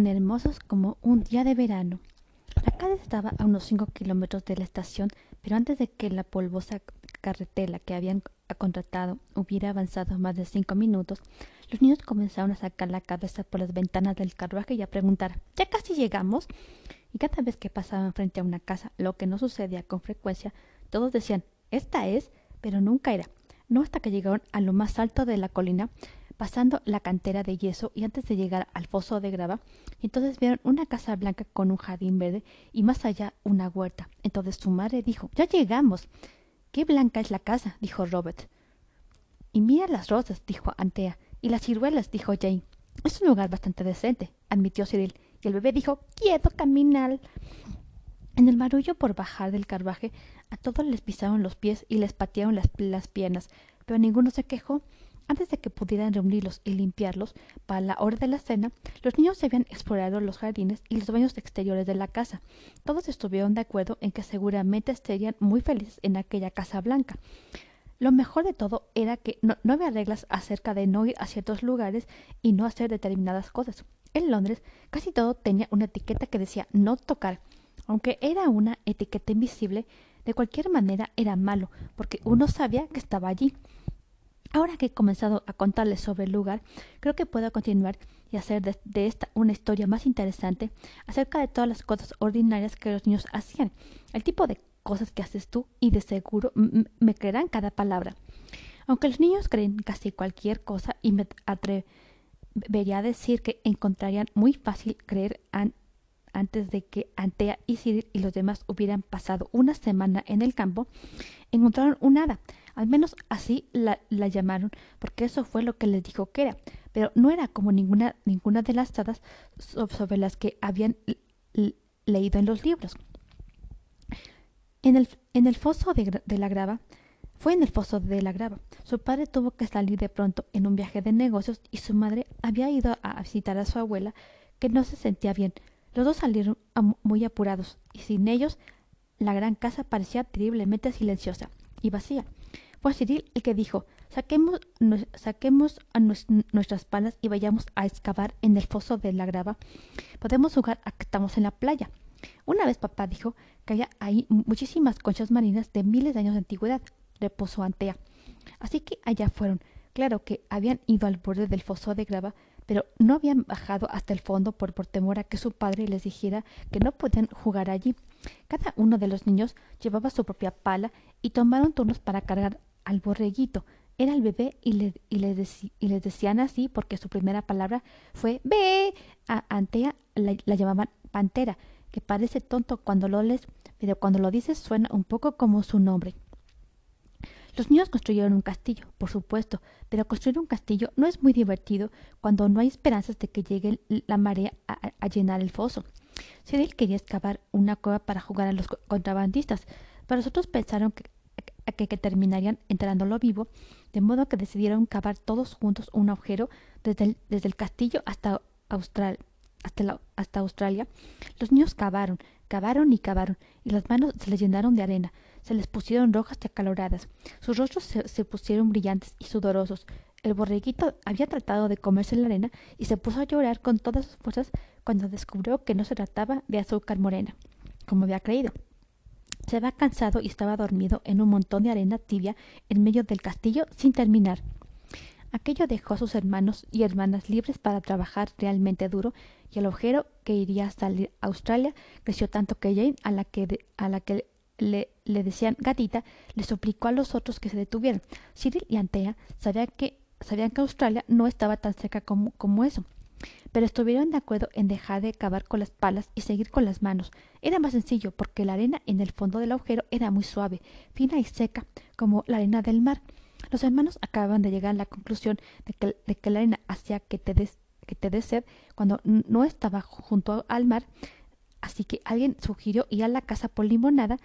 tan hermosos como un día de verano. La calle estaba a unos cinco kilómetros de la estación, pero antes de que la polvosa carretera que habían contratado hubiera avanzado más de cinco minutos, los niños comenzaron a sacar la cabeza por las ventanas del carruaje y a preguntar ¿Ya casi llegamos? Y cada vez que pasaban frente a una casa, lo que no sucedía con frecuencia, todos decían Esta es, pero nunca era. No hasta que llegaron a lo más alto de la colina, pasando la cantera de yeso y antes de llegar al foso de grava, entonces vieron una casa blanca con un jardín verde y más allá una huerta. Entonces su madre dijo Ya llegamos. Qué blanca es la casa, dijo Robert. Y mira las rosas, dijo Antea. Y las ciruelas, dijo Jane. Es un lugar bastante decente, admitió Cyril. Y el bebé dijo Quiero caminar. En el marullo por bajar del carruaje, a todos les pisaron los pies y les patearon las, las piernas, pero ninguno se quejó antes de que pudieran reunirlos y limpiarlos para la hora de la cena, los niños habían explorado los jardines y los baños exteriores de la casa. Todos estuvieron de acuerdo en que seguramente estarían muy felices en aquella casa blanca. Lo mejor de todo era que no, no, había reglas acerca de no ir a ciertos lugares y no hacer determinadas cosas. En Londres casi todo tenía una etiqueta que decía no tocar. Aunque era una etiqueta invisible, de cualquier manera era malo, porque uno sabía que estaba allí. Ahora que he comenzado a contarles sobre el lugar, creo que puedo continuar y hacer de, esta una historia más interesante acerca de todas las cosas ordinarias que los niños hacían, el tipo de cosas que haces tú y de seguro me creerán cada palabra. Aunque los niños creen casi cualquier cosa y me atrevería a decir que encontrarían muy fácil creer antes de que Antea y Cyril y los demás hubieran pasado una semana en el campo, encontraron un hada al menos así la, llamaron, porque eso fue lo que les dijo que era. Pero no era como ninguna, ninguna de las hadas sobre las que habían leído en los libros. En el, en el foso de, de la grava, fue en el foso de la grava. Su padre tuvo que salir de pronto en un viaje de negocios y su madre había ido a visitar a su abuela, que no se sentía bien. Los dos salieron muy apurados, y sin ellos la gran casa parecía terriblemente silenciosa y vacía. Fue Cyril el que dijo saquemos, a nuestras palas y vayamos a excavar en el foso de la grava. Podemos jugar a que estamos en la playa. Una vez papá dijo que había ahí muchísimas conchas marinas de miles de años de antigüedad, reposó Antea. Así que allá fueron. Claro que habían ido al borde del foso de grava, pero no habían bajado hasta el fondo por, temor a que su padre les dijera que no podían jugar allí. Cada uno de los niños llevaba su propia pala y tomaron turnos para cargar al borreguito. Era el bebé y le, y le, y le decían así porque su primera palabra fue ve. A Antea la, la, llamaban pantera, que parece tonto cuando lo lees, pero cuando lo dices suena un poco como su nombre. Los niños construyeron un castillo, por supuesto, pero construir un castillo no es muy divertido cuando no hay esperanzas de que llegue la marea a, llenar el foso. Cyril quería excavar una cueva para jugar a los contrabandistas, pero los otros pensaron que que, terminarían entrándolo vivo, de modo que decidieron cavar todos juntos un agujero desde el, desde el castillo hasta, Austral, hasta, hasta Australia. Los niños cavaron, cavaron y cavaron, y las manos se les llenaron de arena, se les pusieron rojas y acaloradas, sus rostros se, pusieron brillantes y sudorosos. El borreguito había tratado de comerse la arena y se puso a llorar con todas sus fuerzas cuando descubrió que no se trataba de azúcar morena, como había creído. Se había cansado y estaba dormido en un montón de arena tibia en medio del castillo sin terminar. Aquello dejó a sus hermanos y hermanas libres para trabajar realmente duro, y el agujero que iría a salir a Australia creció tanto que Jane, a la que, a la que le, le, decían gatita, le suplicó a los otros que se detuvieran. Cyril y Antea sabían que, sabían que Australia no estaba tan cerca como, como eso pero estuvieron de acuerdo en dejar de cavar con las palas y seguir con las manos. Era más sencillo porque la arena en el fondo del agujero era muy suave, fina y seca, como la arena del mar. Los hermanos acababan de llegar a la conclusión de que, de que la arena hacía que te des que te des sed cuando no estaba junto al mar, así que alguien sugirió ir a la casa por limonada.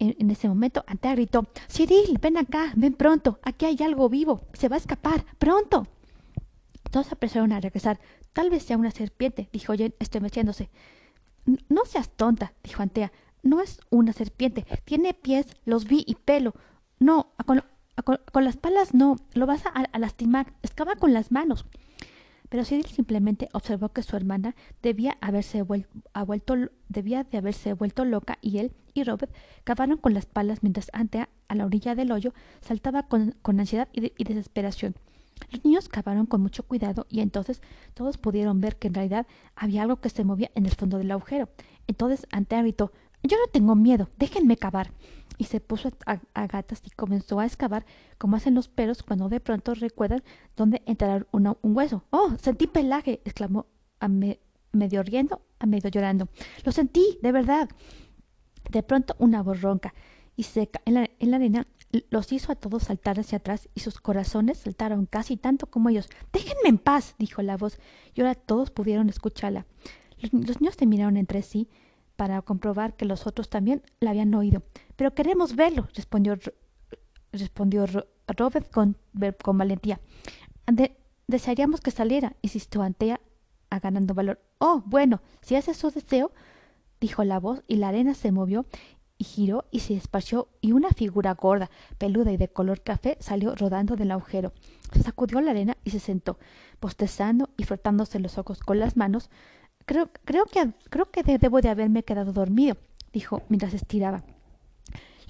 En, ese momento, Antea gritó Cyril, ven acá, ven pronto, aquí hay algo vivo, se va a escapar, pronto. Todos apresuraron a regresar. Tal vez sea una serpiente, dijo Jane estremeciéndose. No seas tonta, dijo Antea. No es una serpiente. Tiene pies, los vi y pelo. No, con, las palas no. Lo vas a, lastimar. Excava con las manos. pero Cyril simplemente observó que su hermana debía haberse vuelto, debía de haberse vuelto loca y él y Robert cavaron con las palas mientras Antea, a la orilla del hoyo, saltaba con, ansiedad y, desesperación. Los niños cavaron con mucho cuidado y entonces todos pudieron ver que en realidad había algo que se movía en el fondo del agujero. Entonces Antea gritó Yo no tengo miedo, déjenme cavar y se puso a, gatas y comenzó a excavar como hacen los perros cuando de pronto recuerdan dónde entrará un hueso. ¡Oh! Sentí pelaje, exclamó a medio riendo, a medio llorando. Lo sentí, de verdad. De pronto una voz ronca y seca en la, en la arena los hizo a todos saltar hacia atrás y sus corazones saltaron casi tanto como ellos. Déjenme en paz, dijo la voz, y ahora todos pudieron escucharla. Los, niños se miraron entre sí para comprobar que los otros también la habían oído. Pero queremos verlo, respondió, respondió Robert con, con valentía. desearíamos que saliera, insistió Antea, ganando valor. Oh, bueno, si ese es su deseo, dijo la voz, y la arena se movió y giró y se esparció, y una figura gorda, peluda y de color café salió rodando del agujero. Se sacudió la arena y se sentó, bostezando y frotándose los ojos con las manos, Creo, creo que, creo que debo de haberme quedado dormido, dijo mientras estiraba.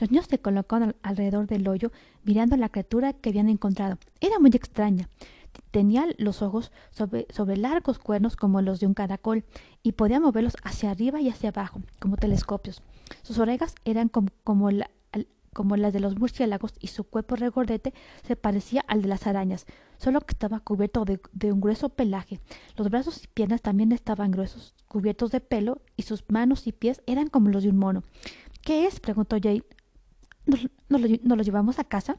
Los niños se colocaron alrededor del hoyo, mirando a la criatura que habían encontrado. Era muy extraña. Tenía los ojos sobre, sobre, largos cuernos como los de un caracol y podía moverlos hacia arriba y hacia abajo, como telescopios. Sus orejas eran como, como la, como las de los murciélagos y su cuerpo regordete se parecía al de las arañas, solo que estaba cubierto de, un grueso pelaje. Los brazos y piernas también estaban gruesos, cubiertos de pelo, y sus manos y pies eran como los de un mono. ¿Qué es? preguntó Jane. ¿Nos, lo, llevamos a casa?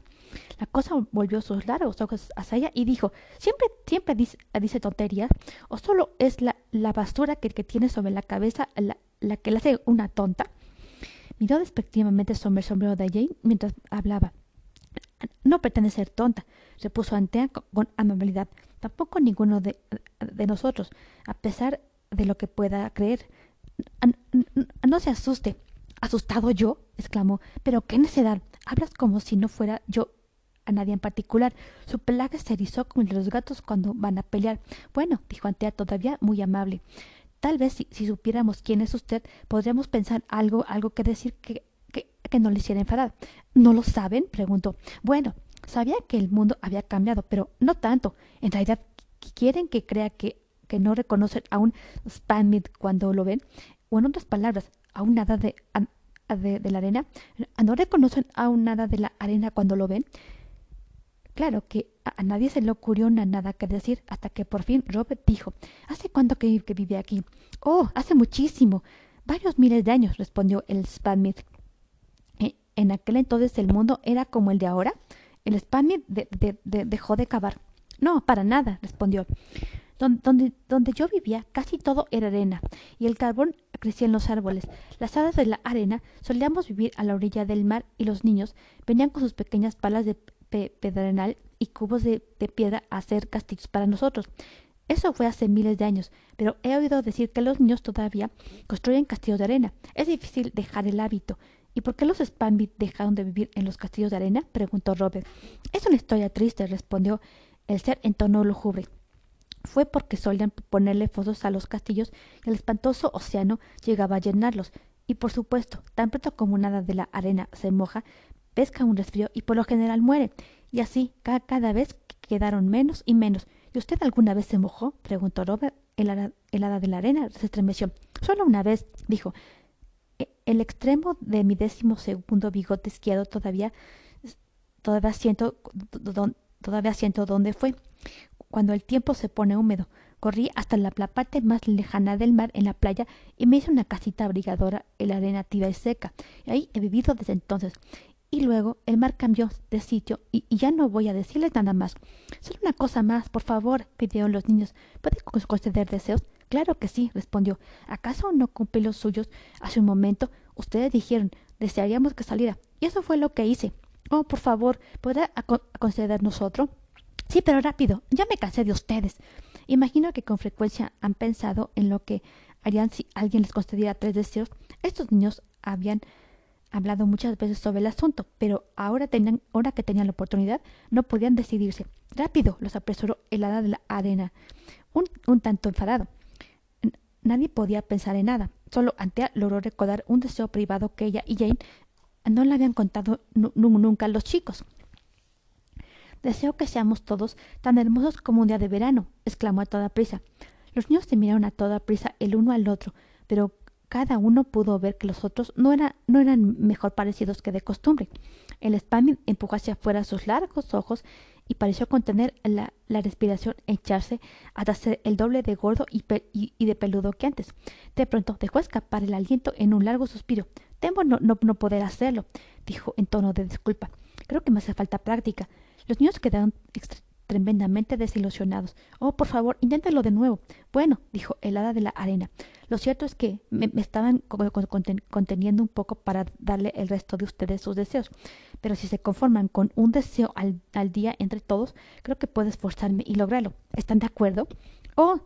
La cosa volvió sus largos ojos hacia ella y dijo, ¿siempre, siempre dice, tonterías? ¿O solo es la, basura que, tiene sobre la cabeza la, la que le hace una tonta? Miró despectivamente sobre el sombrero de Jane mientras hablaba. No pretende ser tonta, repuso Antea con amabilidad. Tampoco ninguno de, nosotros, a pesar de lo que pueda creer. No se asuste. ¿Asustado yo? exclamó. Pero qué necedad. Hablas como si no fuera yo a nadie en particular. Su pelaje se erizó como el de los gatos cuando van a pelear. Bueno, dijo Antea todavía muy amable. Tal vez si, supiéramos quién es usted, podríamos pensar algo, algo que decir que, que, que no le hiciera enfadar. ¿No lo saben? preguntó. Bueno, sabía que el mundo había cambiado, pero no tanto. En realidad, ¿quieren que crea que, que no reconocen a un Spamid cuando lo ven? O en otras palabras, a un nada de, de, la arena. ¿No reconocen a un nada de la arena cuando lo ven? Claro que a nadie se le ocurrió nada que decir hasta que por fin Robert dijo ¿Hace cuánto que, vive aquí? Oh, hace muchísimo. Varios miles de años, respondió el Spamith. E, en aquel entonces el mundo era como el de ahora. El Spamith dejó de cavar. No, para nada, respondió. Donde, donde, yo vivía casi todo era arena, y el carbón crecía en los árboles. Las hadas de la arena solíamos vivir a la orilla del mar y los niños venían con sus pequeñas palas de pedrenal y cubos de, piedra a hacer castillos para nosotros. Eso fue hace miles de años, pero he oído decir que los niños todavía construyen castillos de arena. Es difícil dejar el hábito. ¿Y por qué los Spambit dejaron de vivir en los castillos de arena? preguntó Robert. Es una historia triste, respondió el ser en tono lúgubre. Fue porque solían ponerle fosos a los castillos y el espantoso océano llegaba a llenarlos. Y por supuesto, tan pronto como nada de la arena se moja, pesca un resfrío y por lo general muere. Y así cada, vez quedaron menos y menos. ¿Y usted alguna vez se mojó? preguntó Robert. El hada, de la arena se estremeció. Solo una vez, dijo. E, el extremo de mi décimo segundo bigote izquierdo todavía, todavía siento, todavía siento dónde fue. Cuando el tiempo se pone húmedo, corrí hasta la parte más lejana del mar en la playa y me hice una casita abrigadora en la arena tibia y seca. Y ahí he vivido desde entonces. Y luego el mar cambió de sitio y, ya no voy a decirles nada más. Solo una cosa más, por favor, pidieron los niños. ¿Puede conceder deseos? Claro que sí, respondió. ¿Acaso no cumplí los suyos hace un momento? Ustedes dijeron, desearíamos que saliera. Y eso fue lo que hice. Oh, por favor, ¿podrá concedernos otro? Sí, pero rápido. Ya me cansé de ustedes. Imagino que con frecuencia han pensado en lo que harían si alguien les concediera tres deseos. Estos niños habían hablado muchas veces sobre el asunto, pero ahora, tenían, ahora que tenían la oportunidad, no podían decidirse. Rápido, los apresuró el hada de la arena, un, un tanto enfadado. Nadie podía pensar en nada. Solo Antea logró recordar un deseo privado que ella y Jane no le habían contado nunca a los chicos. Deseo que seamos todos tan hermosos como un día de verano, exclamó a toda prisa. Los niños se miraron a toda prisa el uno al otro, pero cada uno pudo ver que los otros no, eran mejor parecidos que de costumbre. El Spaniel empujó hacia afuera sus largos ojos y pareció contener la, respiración e echarse hasta ser el doble de gordo y, de peludo que antes. De pronto dejó escapar el aliento en un largo suspiro. Temo no, no poder hacerlo, dijo en tono de disculpa. Creo que me hace falta práctica. Los niños quedaron tremendamente desilusionados. Oh, por favor, inténtalo de nuevo. Bueno, dijo el hada de la arena. Lo cierto es que me, estaban conteniendo un poco para darle el resto de ustedes sus deseos. Pero si se conforman con un deseo al, día entre todos, creo que puedo esforzarme y lograrlo. ¿Están de acuerdo? Oh,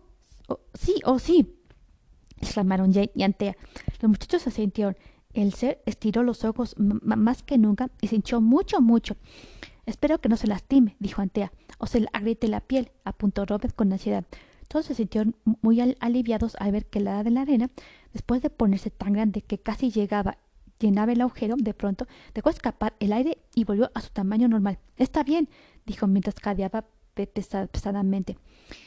oh sí, oh sí, exclamaron Jane y Antea. Los muchachos se sintieron. El ser estiró los ojos más que nunca y se hinchó mucho, mucho. Espero que no se lastime, dijo Antea, o se le agriete la piel, apuntó Robert con ansiedad. Todos se sintieron muy aliviados al ver que la de la arena, después de ponerse tan grande que casi llegaba, llenaba el agujero, de pronto dejó escapar el aire y volvió a su tamaño normal. Está bien, dijo mientras cadeaba pesadamente.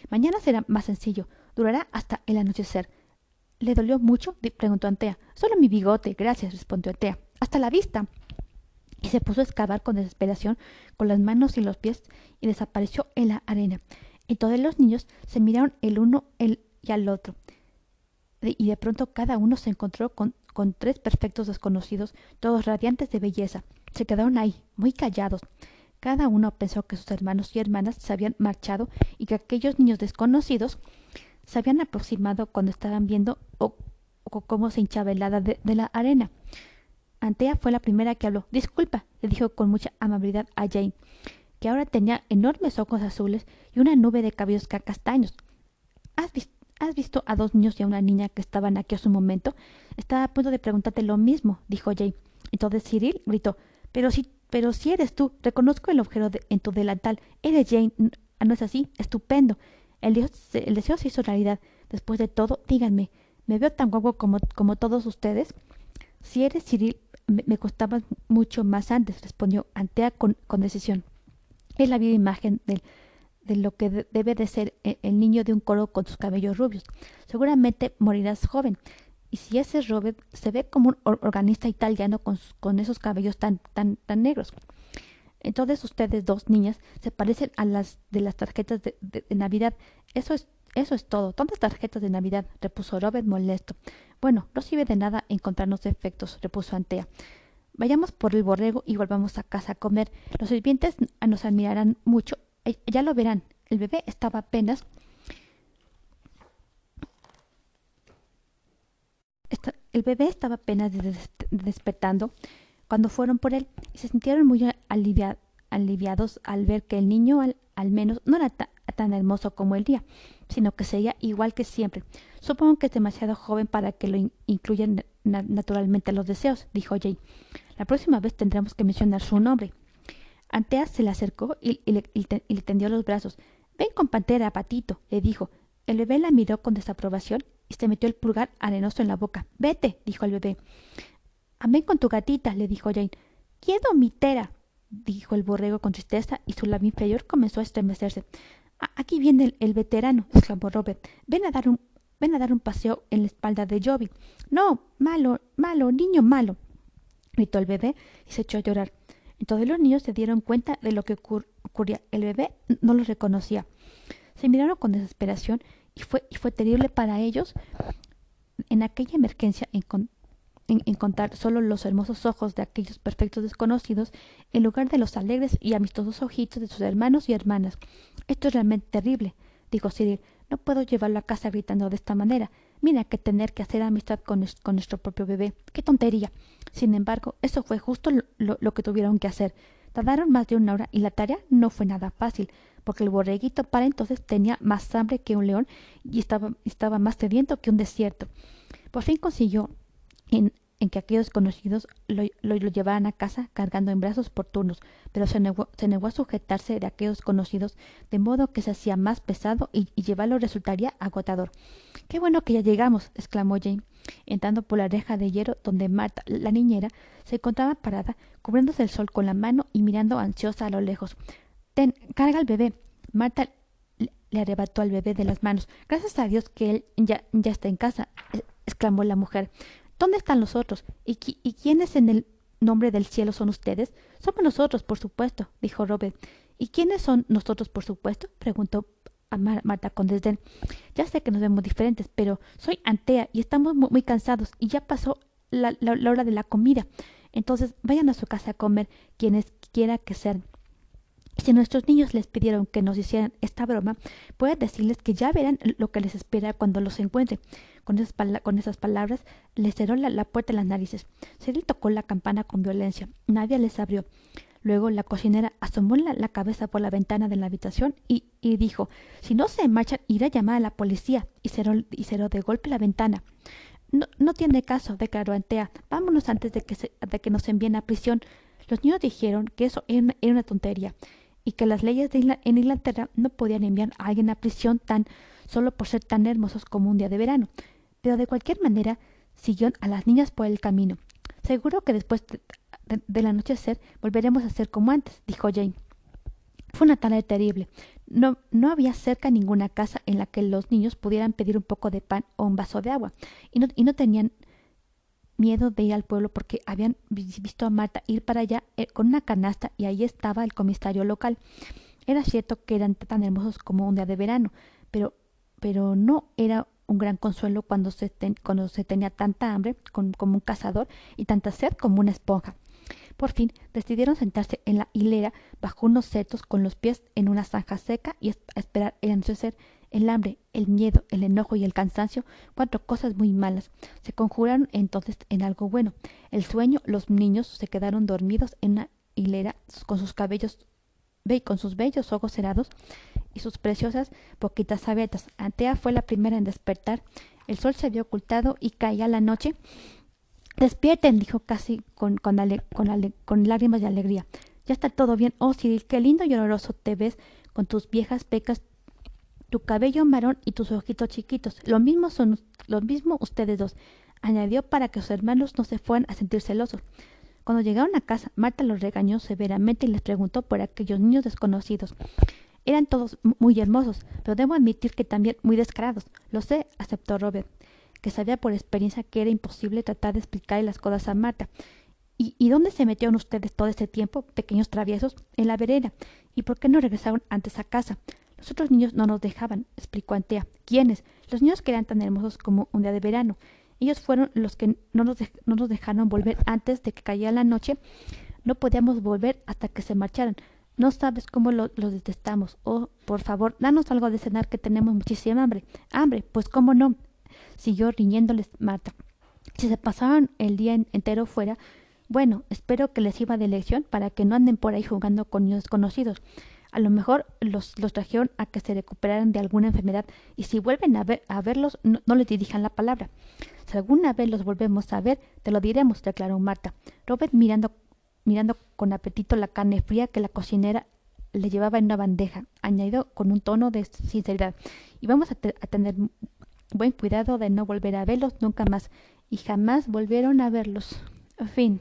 Mañana será más sencillo. Durará hasta el anochecer. ¿Le dolió mucho? preguntó Antea. Solo mi bigote, gracias, respondió Antea. Hasta la vista y se puso a excavar con desesperación con las manos y los pies y desapareció en la arena. Y todos los niños se miraron el uno el y al otro. Y de pronto cada uno se encontró con, con tres perfectos desconocidos, todos radiantes de belleza. Se quedaron ahí, muy callados. Cada uno pensó que sus hermanos y hermanas se habían marchado y que aquellos niños desconocidos se habían aproximado cuando estaban viendo o, cómo se hinchaba el hada de la arena. Antea fue la primera que habló. Disculpa, le dijo con mucha amabilidad a Jane, que ahora tenía enormes ojos azules y una nube de cabellos castaños. ¿Has, ¿Has visto a dos niños y a una niña que estaban aquí hace un momento? Estaba a punto de preguntarte lo mismo, dijo Jane. Entonces Cyril gritó, pero si, pero si eres tú, reconozco el agujero en tu delantal. Eres Jane, ¿no es así? Estupendo. El, deseo se hizo realidad. Después de todo, díganme, ¿me veo tan guapo como, como todos ustedes? Si eres Cyril, me, costaba mucho más antes, respondió Antea con, decisión. Es la viva imagen de lo que debe de ser e, el, niño de un coro con sus cabellos rubios. Seguramente morirás joven. Y si ese Robert se ve como un organista italiano con, con esos cabellos tan, tan, tan negros. Entonces ustedes dos niñas se parecen a las de las tarjetas de, Navidad. Eso es eso es todo. ¿Dónde tarjetas de Navidad? repuso Robert molesto. Bueno, no sirve de nada encontrarnos defectos, repuso Antea. Vayamos por el borrego y volvamos a casa a comer. Los sirvientes nos admirarán mucho. Eh, ya lo verán. El bebé estaba apenas. el bebé estaba apenas despertando cuando fueron por él se sintieron muy aliviados al ver que el niño al, menos no era tan hermoso como el día sino que sería igual que siempre. Supongo que es demasiado joven para que lo incluyan naturalmente los deseos, dijo Jane. La próxima vez tendremos que mencionar su nombre. Antea se le acercó y, le, tendió los brazos. Ven con Pantera, patito, le dijo. El bebé la miró con desaprobación y se metió el pulgar arenoso en la boca. Vete, dijo el bebé. Ven con tu gatita, le dijo Jane. Quiero mitera, dijo el borrego con tristeza y su labio inferior comenzó a estremecerse. Aquí viene el, veterano, exclamó Robert. Ven a dar un ven a dar un paseo en la espalda de Joby. No, malo, malo, niño malo, gritó el bebé y se echó a llorar. Entonces los niños se dieron cuenta de lo que ocurría. El bebé no los reconocía. Se miraron con desesperación y fue, y fue terrible para ellos en aquella emergencia en encontrar solo los hermosos ojos de aquellos perfectos desconocidos en lugar de los alegres y amistosos ojitos de sus hermanos y hermanas. Esto es realmente terrible, dijo Cyril. No puedo llevarlo a casa gritando de esta manera. Mira que tener que hacer amistad con, nuestro propio bebé. ¡Qué tontería! Sin embargo, eso fue justo lo, que tuvieron que hacer. Tardaron más de una hora y la tarea no fue nada fácil, porque el borreguito para entonces tenía más hambre que un león y estaba, estaba más sediento que un desierto. Por fin consiguió en, que aquellos conocidos lo, lo, llevaran a casa cargando en brazos por turnos, pero se negó, a sujetarse de aquellos conocidos, de modo que se hacía más pesado y, y, llevarlo resultaría agotador. Qué bueno que ya llegamos, exclamó Jane, entrando por la reja de hierro donde Marta, la niñera, se encontraba parada, cubriéndose el sol con la mano y mirando ansiosa a lo lejos. Ten, carga al bebé. Marta le arrebató al bebé de las manos. Gracias a Dios que él ya, ya está en casa, exclamó la mujer. ¿Dónde están los otros? ¿Y, ¿Y quiénes en el nombre del cielo son ustedes? Somos nosotros, por supuesto, dijo Robert. ¿Y quiénes son nosotros, por supuesto? preguntó a Marta con desdén. Ya sé que nos vemos diferentes, pero soy Antea y estamos muy, cansados y ya pasó la, hora de la comida. Entonces vayan a su casa a comer quienes quiera que sean. Si nuestros niños les pidieron que nos hicieran esta broma, puede decirles que ya verán lo que les espera cuando los encuentre. Con esas, con esas palabras, les cerró la, puerta en las narices. Cyril tocó la campana con violencia. Nadie les abrió. Luego la cocinera asomó la, cabeza por la ventana de la habitación y, y, dijo Si no se marchan, iré a llamar a la policía. Y cerró, y cerró de golpe la ventana. No, no tiene caso, declaró Antea. Vámonos antes de que, se, de que nos envíen a prisión. Los niños dijeron que eso era una tontería y que las leyes en Inglaterra no podían enviar a alguien a prisión tan solo por ser tan hermosos como un día de verano. Pero de cualquier manera siguió a las niñas por el camino. Seguro que después del anochecer volveremos a ser como antes, dijo Jane. Fue una tarde terrible. No, no había cerca ninguna casa en la que los niños pudieran pedir un poco de pan o un vaso de agua, y no, y no tenían miedo de ir al pueblo porque habían visto a Marta ir para allá eh, con una canasta y ahí estaba el comisario local. Era cierto que eran tan hermosos como un día de verano, pero, pero no era un gran consuelo cuando se, cuando se tenía tanta hambre como un cazador y tanta sed como una esponja. Por fin decidieron sentarse en la hilera bajo unos setos con los pies en una zanja seca y esperar el anochecer el hambre, el miedo, el enojo y el cansancio, cuatro cosas muy malas, se conjuraron entonces en algo bueno. El sueño, los niños se quedaron dormidos en una hilera con sus cabellos con sus bellos ojos cerrados y sus preciosas boquitas abiertas. Antea fue la primera en despertar. El sol se había ocultado y caía la noche. Despierten, dijo casi con, con, lágrimas de alegría. Ya está todo bien. Oh, Cyril, qué lindo y oloroso te ves con tus viejas pecas tu cabello marrón y tus ojitos chiquitos. Lo mismo son lo mismo ustedes dos, añadió para que sus hermanos no se fueran a sentir celosos. Cuando llegaron a casa, Marta los regañó severamente y les preguntó por aquellos niños desconocidos. Eran todos muy hermosos, pero debo admitir que también muy descarados. Lo sé, aceptó Robert, que sabía por experiencia que era imposible tratar de explicarle las cosas a Marta. ¿Y, ¿Y dónde se metieron ustedes todo ese tiempo, pequeños traviesos? En la vereda. ¿Y por qué no regresaron antes a casa? Los otros niños no nos dejaban, explicó Antea. ¿Quiénes? Los niños que eran tan hermosos como un día de verano. Ellos fueron los que no nos, no nos dejaron volver antes de que cayera la noche. No podíamos volver hasta que se marcharan. No sabes cómo los detestamos. Oh, por favor, danos algo de cenar que tenemos muchísima hambre. Hambre, pues cómo no. Siguió riñéndoles Marta. Si se pasaban el día entero fuera, bueno, espero que les iba de lección para que no anden por ahí jugando con niños desconocidos. A lo mejor los, los trajeron a que se recuperaran de alguna enfermedad y si vuelven a, ver, a verlos no, les dirijan la palabra. Si alguna vez los volvemos a ver, te lo diremos, declaró Marta. Robert mirando, mirando con apetito la carne fría que la cocinera le llevaba en una bandeja, añadió con un tono de sinceridad. Y vamos a, a tener buen cuidado de no volver a verlos nunca más. Y jamás volvieron a verlos. Fin.